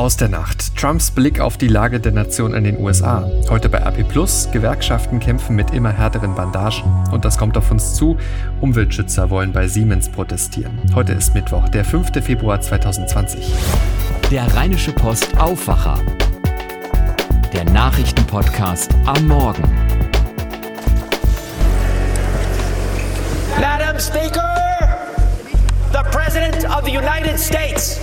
Aus der Nacht. Trumps Blick auf die Lage der Nation in den USA. Heute bei AP Plus. Gewerkschaften kämpfen mit immer härteren Bandagen. Und das kommt auf uns zu. Umweltschützer wollen bei Siemens protestieren. Heute ist Mittwoch, der 5. Februar 2020. Der Rheinische Post Aufwacher. Der Nachrichtenpodcast am Morgen. Madam Speaker, the President of the United States.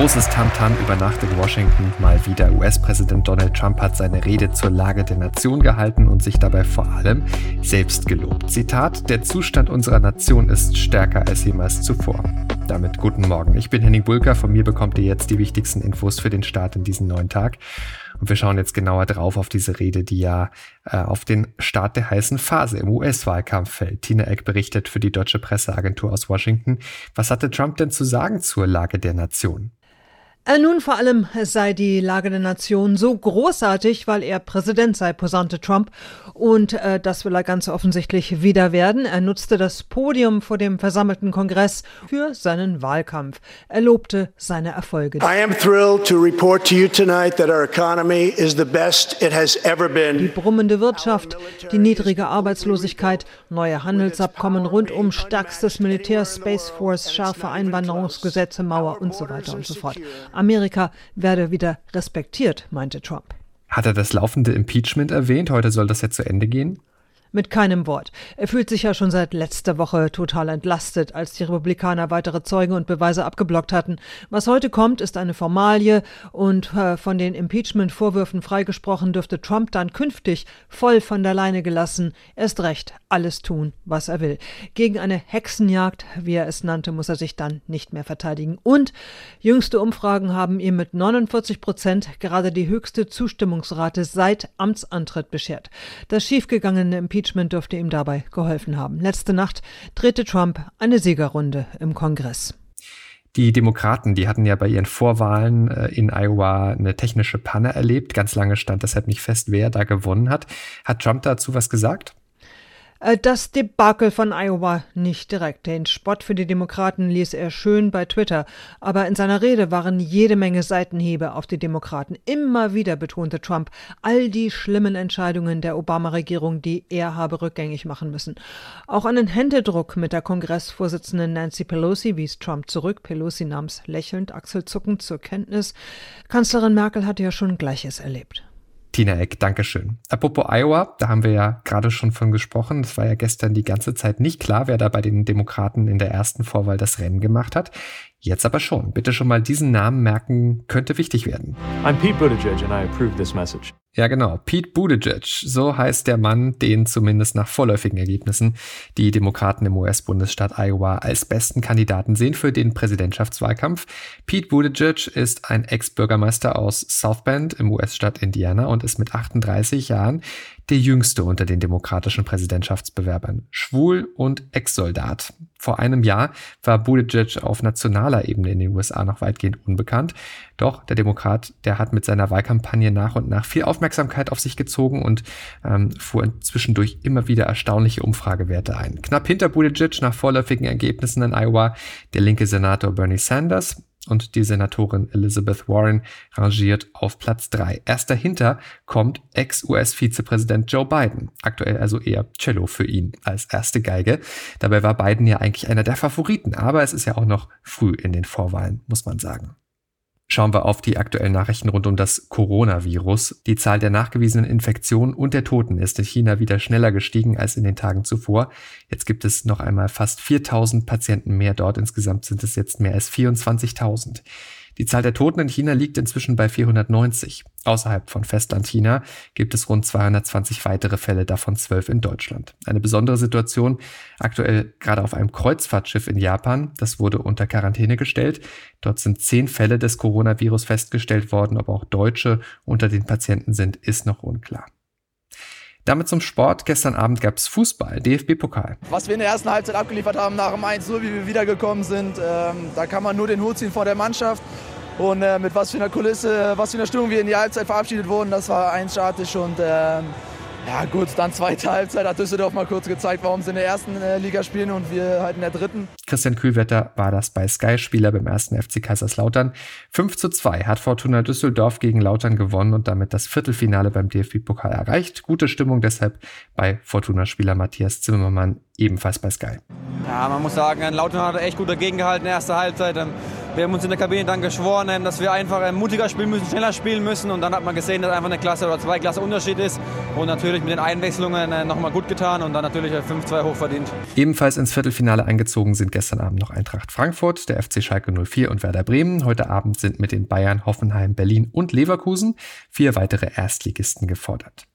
Großes Tamtam über Nacht in Washington. Mal wieder US-Präsident Donald Trump hat seine Rede zur Lage der Nation gehalten und sich dabei vor allem selbst gelobt. Zitat, der Zustand unserer Nation ist stärker als jemals zuvor. Damit guten Morgen. Ich bin Henning Bulker. Von mir bekommt ihr jetzt die wichtigsten Infos für den Start in diesen neuen Tag. Und wir schauen jetzt genauer drauf auf diese Rede, die ja äh, auf den Start der heißen Phase im US-Wahlkampf fällt. Tina Eck berichtet für die deutsche Presseagentur aus Washington. Was hatte Trump denn zu sagen zur Lage der Nation? Äh, nun vor allem sei die Lage der Nation so großartig, weil er Präsident sei, posante Trump. Und äh, das will er ganz offensichtlich wieder werden. Er nutzte das Podium vor dem versammelten Kongress für seinen Wahlkampf. Er lobte seine Erfolge. I am thrilled to report to you tonight that our economy is the best it has ever been. Die brummende Wirtschaft, die niedrige Arbeitslosigkeit, neue Handelsabkommen rund um stärkstes Militär, Space Force, scharfe Einwanderungsgesetze, Mauer und so weiter und so fort. Amerika werde wieder respektiert, meinte Trump. Hat er das laufende Impeachment erwähnt? Heute soll das ja zu Ende gehen? Mit keinem Wort. Er fühlt sich ja schon seit letzter Woche total entlastet, als die Republikaner weitere Zeugen und Beweise abgeblockt hatten. Was heute kommt, ist eine Formalie und äh, von den Impeachment-Vorwürfen freigesprochen dürfte Trump dann künftig voll von der Leine gelassen erst recht alles tun, was er will. Gegen eine Hexenjagd, wie er es nannte, muss er sich dann nicht mehr verteidigen. Und jüngste Umfragen haben ihm mit 49 Prozent gerade die höchste Zustimmungsrate seit Amtsantritt beschert. Das schiefgegangene Impeachment Impeachment dürfte ihm dabei geholfen haben. Letzte Nacht drehte Trump eine Siegerrunde im Kongress. Die Demokraten, die hatten ja bei ihren Vorwahlen äh, in Iowa eine technische Panne erlebt. Ganz lange stand deshalb nicht fest, wer da gewonnen hat. Hat Trump dazu was gesagt? Äh, das Debakel von Iowa nicht direkt. Den Spott für die Demokraten ließ er schön bei Twitter, aber in seiner Rede waren jede Menge Seitenhiebe auf die Demokraten. Immer wieder betonte Trump all die schlimmen Entscheidungen der Obama-Regierung, die er habe rückgängig machen müssen. Auch einen Händedruck mit der Kongressvorsitzenden Nancy Pelosi wies Trump zurück. Pelosi nahm es lächelnd, achselzuckend zur Kenntnis. Kanzlerin Merkel hatte ja schon Gleiches erlebt. Tina Eck, Dankeschön. Apropos Iowa, da haben wir ja gerade schon von gesprochen. Es war ja gestern die ganze Zeit nicht klar, wer da bei den Demokraten in der ersten Vorwahl das Rennen gemacht hat. Jetzt aber schon. Bitte schon mal diesen Namen merken, könnte wichtig werden. I'm Pete Buttigieg and I approve this message. Ja, genau. Pete Buttigieg, so heißt der Mann, den zumindest nach vorläufigen Ergebnissen die Demokraten im US-Bundesstaat Iowa als besten Kandidaten sehen für den Präsidentschaftswahlkampf. Pete Buttigieg ist ein Ex-Bürgermeister aus South Bend im US-Staat Indiana und ist mit 38 Jahren der jüngste unter den demokratischen Präsidentschaftsbewerbern. Schwul und Ex-Soldat. Vor einem Jahr war Buttigieg auf nationaler Ebene in den USA noch weitgehend unbekannt. Doch der Demokrat, der hat mit seiner Wahlkampagne nach und nach viel Aufmerksamkeit auf sich gezogen und ähm, fuhr zwischendurch immer wieder erstaunliche Umfragewerte ein. Knapp hinter Buttigieg nach vorläufigen Ergebnissen in Iowa der linke Senator Bernie Sanders, und die Senatorin Elizabeth Warren rangiert auf Platz 3. Erst dahinter kommt Ex-US-Vizepräsident Joe Biden, aktuell also eher Cello für ihn als erste Geige. Dabei war Biden ja eigentlich einer der Favoriten, aber es ist ja auch noch früh in den Vorwahlen, muss man sagen. Schauen wir auf die aktuellen Nachrichten rund um das Coronavirus. Die Zahl der nachgewiesenen Infektionen und der Toten ist in China wieder schneller gestiegen als in den Tagen zuvor. Jetzt gibt es noch einmal fast 4000 Patienten mehr dort. Insgesamt sind es jetzt mehr als 24.000. Die Zahl der Toten in China liegt inzwischen bei 490. Außerhalb von Festland China gibt es rund 220 weitere Fälle, davon 12 in Deutschland. Eine besondere Situation aktuell gerade auf einem Kreuzfahrtschiff in Japan. Das wurde unter Quarantäne gestellt. Dort sind zehn Fälle des Coronavirus festgestellt worden. Ob auch Deutsche unter den Patienten sind, ist noch unklar. Damit zum Sport. Gestern Abend gab es Fußball, DFB-Pokal. Was wir in der ersten Halbzeit abgeliefert haben nach dem 1 so wie wir wiedergekommen sind, ähm, da kann man nur den Hut ziehen vor der Mannschaft. Und äh, mit was für einer Kulisse, was für einer Stimmung wir in die Halbzeit verabschiedet wurden, das war einstatisch und äh, Ja gut, dann zweite Halbzeit hat Düsseldorf mal kurz gezeigt, warum sie in der ersten äh, Liga spielen und wir halt in der dritten. Christian Kühlwetter war das bei Sky-Spieler beim ersten FC Kaiserslautern. 5 zu 2 hat Fortuna Düsseldorf gegen Lautern gewonnen und damit das Viertelfinale beim DFB-Pokal erreicht. Gute Stimmung deshalb bei Fortuna-Spieler Matthias Zimmermann, ebenfalls bei Sky. Ja, man muss sagen, Lautern hat echt gut dagegen gehalten in der ersten Halbzeit. Ähm, wir haben uns in der Kabine dann geschworen, dass wir einfach ähm, mutiger spielen müssen, schneller spielen müssen. Und dann hat man gesehen, dass einfach eine Klasse oder zwei Klasse Unterschied ist. Und natürlich mit den Einwechslungen äh, nochmal gut getan und dann natürlich 5-2 äh, hochverdient. Ebenfalls ins Viertelfinale eingezogen sind gestern Abend noch Eintracht Frankfurt, der FC Schalke 04 und Werder Bremen. Heute Abend sind mit den Bayern, Hoffenheim, Berlin und Leverkusen vier weitere Erstligisten gefordert.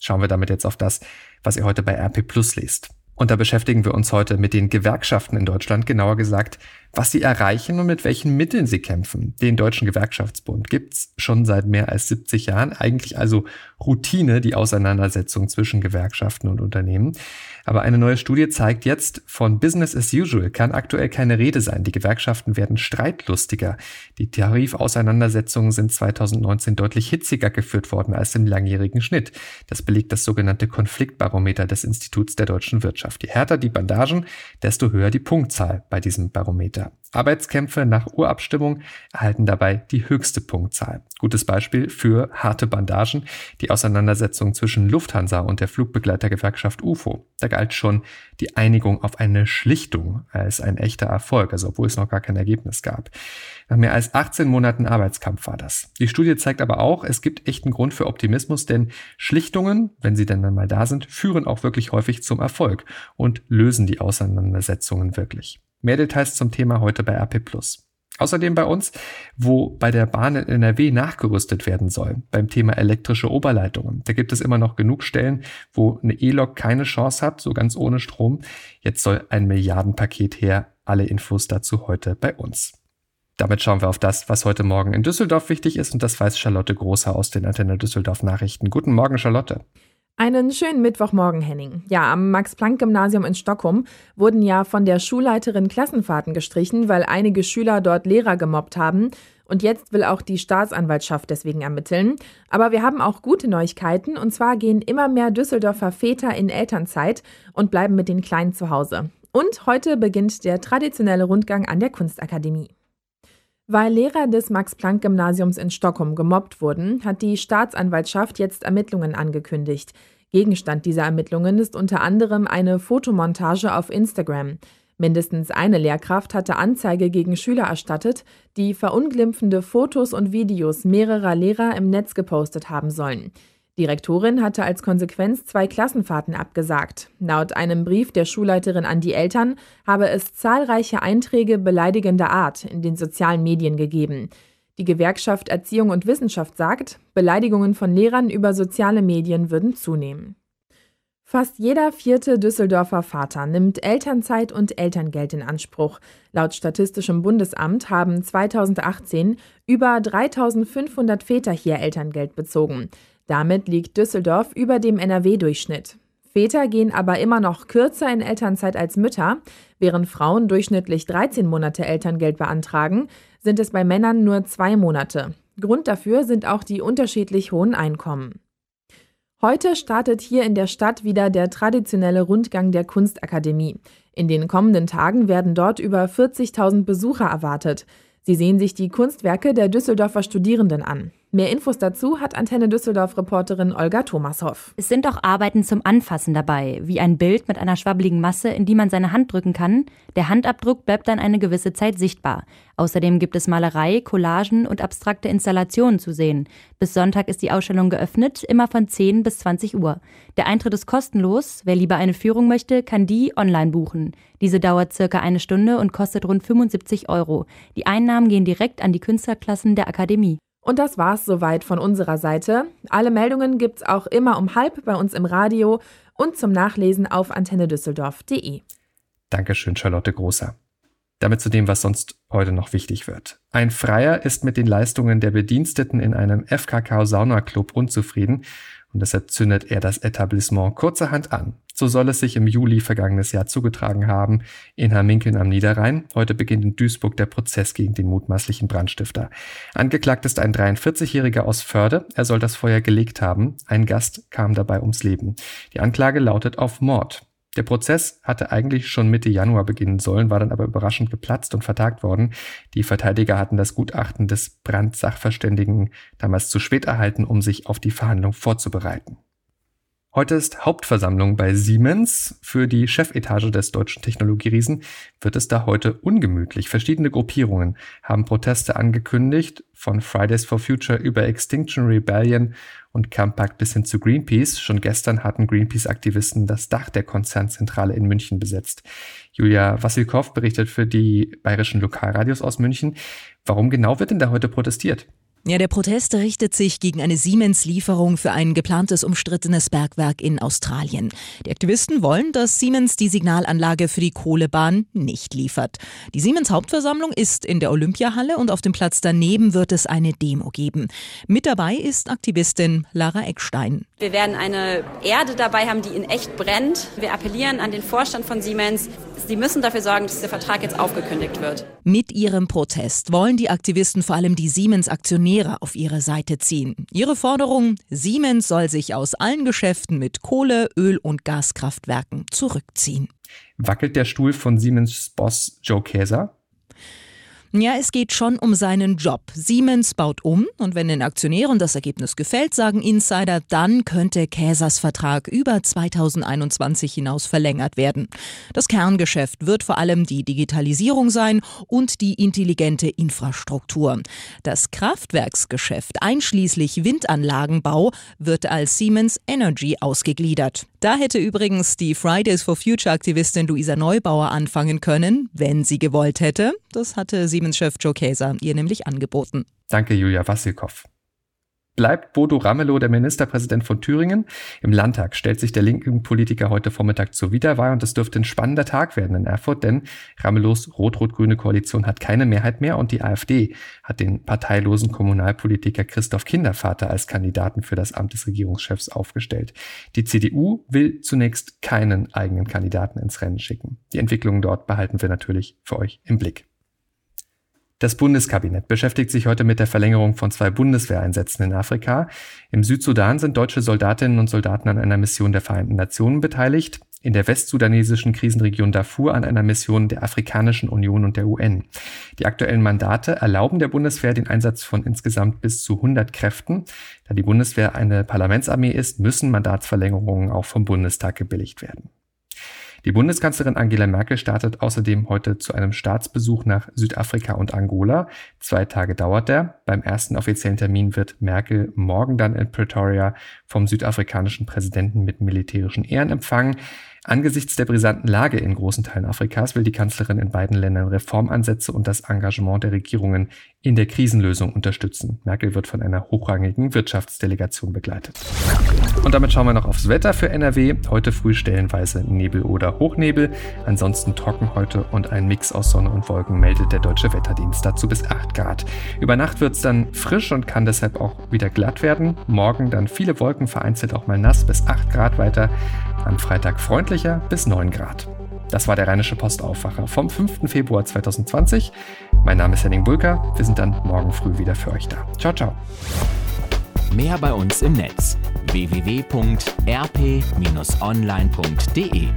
Schauen wir damit jetzt auf das, was ihr heute bei RP Plus lest. Und da beschäftigen wir uns heute mit den Gewerkschaften in Deutschland, genauer gesagt was sie erreichen und mit welchen Mitteln sie kämpfen. Den Deutschen Gewerkschaftsbund gibt's schon seit mehr als 70 Jahren. Eigentlich also Routine, die Auseinandersetzung zwischen Gewerkschaften und Unternehmen. Aber eine neue Studie zeigt jetzt, von Business as usual kann aktuell keine Rede sein. Die Gewerkschaften werden streitlustiger. Die Tarifauseinandersetzungen sind 2019 deutlich hitziger geführt worden als im langjährigen Schnitt. Das belegt das sogenannte Konfliktbarometer des Instituts der deutschen Wirtschaft. Je härter die Bandagen, desto höher die Punktzahl bei diesem Barometer. Arbeitskämpfe nach Urabstimmung erhalten dabei die höchste Punktzahl. Gutes Beispiel für harte Bandagen, die Auseinandersetzung zwischen Lufthansa und der Flugbegleitergewerkschaft UFO. Da galt schon die Einigung auf eine Schlichtung als ein echter Erfolg, also obwohl es noch gar kein Ergebnis gab. Nach mehr als 18 Monaten Arbeitskampf war das. Die Studie zeigt aber auch, es gibt echten Grund für Optimismus, denn Schlichtungen, wenn sie denn dann mal da sind, führen auch wirklich häufig zum Erfolg und lösen die Auseinandersetzungen wirklich. Mehr Details zum Thema heute bei RP+. Außerdem bei uns, wo bei der Bahn in NRW nachgerüstet werden soll beim Thema elektrische Oberleitungen. Da gibt es immer noch genug Stellen, wo eine E-Lok keine Chance hat, so ganz ohne Strom. Jetzt soll ein Milliardenpaket her. Alle Infos dazu heute bei uns. Damit schauen wir auf das, was heute Morgen in Düsseldorf wichtig ist und das weiß Charlotte Großer aus den Antenne Düsseldorf Nachrichten. Guten Morgen, Charlotte. Einen schönen Mittwochmorgen, Henning. Ja, am Max-Planck-Gymnasium in Stockholm wurden ja von der Schulleiterin Klassenfahrten gestrichen, weil einige Schüler dort Lehrer gemobbt haben. Und jetzt will auch die Staatsanwaltschaft deswegen ermitteln. Aber wir haben auch gute Neuigkeiten. Und zwar gehen immer mehr Düsseldorfer Väter in Elternzeit und bleiben mit den Kleinen zu Hause. Und heute beginnt der traditionelle Rundgang an der Kunstakademie. Weil Lehrer des Max-Planck-Gymnasiums in Stockholm gemobbt wurden, hat die Staatsanwaltschaft jetzt Ermittlungen angekündigt. Gegenstand dieser Ermittlungen ist unter anderem eine Fotomontage auf Instagram. Mindestens eine Lehrkraft hatte Anzeige gegen Schüler erstattet, die verunglimpfende Fotos und Videos mehrerer Lehrer im Netz gepostet haben sollen. Die Rektorin hatte als Konsequenz zwei Klassenfahrten abgesagt. Laut einem Brief der Schulleiterin an die Eltern habe es zahlreiche Einträge beleidigender Art in den sozialen Medien gegeben. Die Gewerkschaft Erziehung und Wissenschaft sagt, Beleidigungen von Lehrern über soziale Medien würden zunehmen. Fast jeder vierte Düsseldorfer Vater nimmt Elternzeit und Elterngeld in Anspruch. Laut Statistischem Bundesamt haben 2018 über 3500 Väter hier Elterngeld bezogen. Damit liegt Düsseldorf über dem NRW-Durchschnitt. Väter gehen aber immer noch kürzer in Elternzeit als Mütter. Während Frauen durchschnittlich 13 Monate Elterngeld beantragen, sind es bei Männern nur zwei Monate. Grund dafür sind auch die unterschiedlich hohen Einkommen. Heute startet hier in der Stadt wieder der traditionelle Rundgang der Kunstakademie. In den kommenden Tagen werden dort über 40.000 Besucher erwartet. Sie sehen sich die Kunstwerke der Düsseldorfer Studierenden an. Mehr Infos dazu hat Antenne Düsseldorf-Reporterin Olga Thomashoff. Es sind auch Arbeiten zum Anfassen dabei, wie ein Bild mit einer schwabbeligen Masse, in die man seine Hand drücken kann. Der Handabdruck bleibt dann eine gewisse Zeit sichtbar. Außerdem gibt es Malerei, Collagen und abstrakte Installationen zu sehen. Bis Sonntag ist die Ausstellung geöffnet, immer von 10 bis 20 Uhr. Der Eintritt ist kostenlos. Wer lieber eine Führung möchte, kann die online buchen. Diese dauert circa eine Stunde und kostet rund 75 Euro. Die Einnahmen gehen direkt an die Künstlerklassen der Akademie. Und das war's soweit von unserer Seite. Alle Meldungen gibt's auch immer um halb bei uns im Radio und zum Nachlesen auf antennedüsseldorf.de. Dankeschön, Charlotte Großer. Damit zu dem, was sonst heute noch wichtig wird. Ein Freier ist mit den Leistungen der Bediensteten in einem FKK Sauna Club unzufrieden und deshalb zündet er das Etablissement kurzerhand an. So soll es sich im Juli vergangenes Jahr zugetragen haben in Hamminkeln am Niederrhein. Heute beginnt in Duisburg der Prozess gegen den mutmaßlichen Brandstifter. Angeklagt ist ein 43-Jähriger aus Förde. Er soll das Feuer gelegt haben. Ein Gast kam dabei ums Leben. Die Anklage lautet auf Mord. Der Prozess hatte eigentlich schon Mitte Januar beginnen sollen, war dann aber überraschend geplatzt und vertagt worden. Die Verteidiger hatten das Gutachten des Brandsachverständigen damals zu spät erhalten, um sich auf die Verhandlung vorzubereiten. Heute ist Hauptversammlung bei Siemens. Für die Chefetage des deutschen Technologieriesen wird es da heute ungemütlich. Verschiedene Gruppierungen haben Proteste angekündigt, von Fridays for Future über Extinction Rebellion und Campact bis hin zu Greenpeace. Schon gestern hatten Greenpeace-Aktivisten das Dach der Konzernzentrale in München besetzt. Julia Wassilkow berichtet für die bayerischen Lokalradios aus München. Warum genau wird denn da heute protestiert? Ja, der Protest richtet sich gegen eine Siemens-Lieferung für ein geplantes umstrittenes Bergwerk in Australien. Die Aktivisten wollen, dass Siemens die Signalanlage für die Kohlebahn nicht liefert. Die Siemens-Hauptversammlung ist in der Olympiahalle und auf dem Platz daneben wird es eine Demo geben. Mit dabei ist Aktivistin Lara Eckstein. Wir werden eine Erde dabei haben, die in echt brennt. Wir appellieren an den Vorstand von Siemens, Sie müssen dafür sorgen, dass der Vertrag jetzt aufgekündigt wird. Mit ihrem Protest wollen die Aktivisten vor allem die Siemens-Aktionäre auf ihre Seite ziehen. Ihre Forderung, Siemens soll sich aus allen Geschäften mit Kohle, Öl und Gaskraftwerken zurückziehen. Wackelt der Stuhl von Siemens Boss Joe Käser? Ja, es geht schon um seinen Job. Siemens baut um und wenn den Aktionären das Ergebnis gefällt, sagen Insider, dann könnte Käsers Vertrag über 2021 hinaus verlängert werden. Das Kerngeschäft wird vor allem die Digitalisierung sein und die intelligente Infrastruktur. Das Kraftwerksgeschäft einschließlich Windanlagenbau wird als Siemens Energy ausgegliedert. Da hätte übrigens die Fridays for Future Aktivistin Luisa Neubauer anfangen können, wenn sie gewollt hätte. Das hatte Siemens-Chef Joe Kaeser ihr nämlich angeboten. Danke, Julia Wassilkow bleibt Bodo Ramelow der Ministerpräsident von Thüringen. Im Landtag stellt sich der linken Politiker heute Vormittag zur Wiederwahl und es dürfte ein spannender Tag werden in Erfurt, denn Ramelows rot-rot-grüne Koalition hat keine Mehrheit mehr und die AfD hat den parteilosen Kommunalpolitiker Christoph Kindervater als Kandidaten für das Amt des Regierungschefs aufgestellt. Die CDU will zunächst keinen eigenen Kandidaten ins Rennen schicken. Die Entwicklungen dort behalten wir natürlich für euch im Blick. Das Bundeskabinett beschäftigt sich heute mit der Verlängerung von zwei Bundeswehreinsätzen in Afrika. Im Südsudan sind deutsche Soldatinnen und Soldaten an einer Mission der Vereinten Nationen beteiligt, in der westsudanesischen Krisenregion Darfur an einer Mission der Afrikanischen Union und der UN. Die aktuellen Mandate erlauben der Bundeswehr den Einsatz von insgesamt bis zu 100 Kräften. Da die Bundeswehr eine Parlamentsarmee ist, müssen Mandatsverlängerungen auch vom Bundestag gebilligt werden. Die Bundeskanzlerin Angela Merkel startet außerdem heute zu einem Staatsbesuch nach Südafrika und Angola. Zwei Tage dauert der. Beim ersten offiziellen Termin wird Merkel morgen dann in Pretoria vom südafrikanischen Präsidenten mit militärischen Ehren empfangen. Angesichts der brisanten Lage in großen Teilen Afrikas will die Kanzlerin in beiden Ländern Reformansätze und das Engagement der Regierungen in der Krisenlösung unterstützen. Merkel wird von einer hochrangigen Wirtschaftsdelegation begleitet. Und damit schauen wir noch aufs Wetter für NRW. Heute früh stellenweise Nebel oder Hochnebel, ansonsten trocken heute und ein Mix aus Sonne und Wolken meldet der Deutsche Wetterdienst dazu bis 8 Grad. Über Nacht wird es dann frisch und kann deshalb auch wieder glatt werden. Morgen dann viele Wolken, vereinzelt auch mal nass bis 8 Grad weiter. Am Freitag freundlicher bis 9 Grad. Das war der Rheinische Postaufwacher vom 5. Februar 2020. Mein Name ist Henning Bulker. Wir sind dann morgen früh wieder für euch da. Ciao, ciao. Mehr bei uns im Netz www.rp-online.de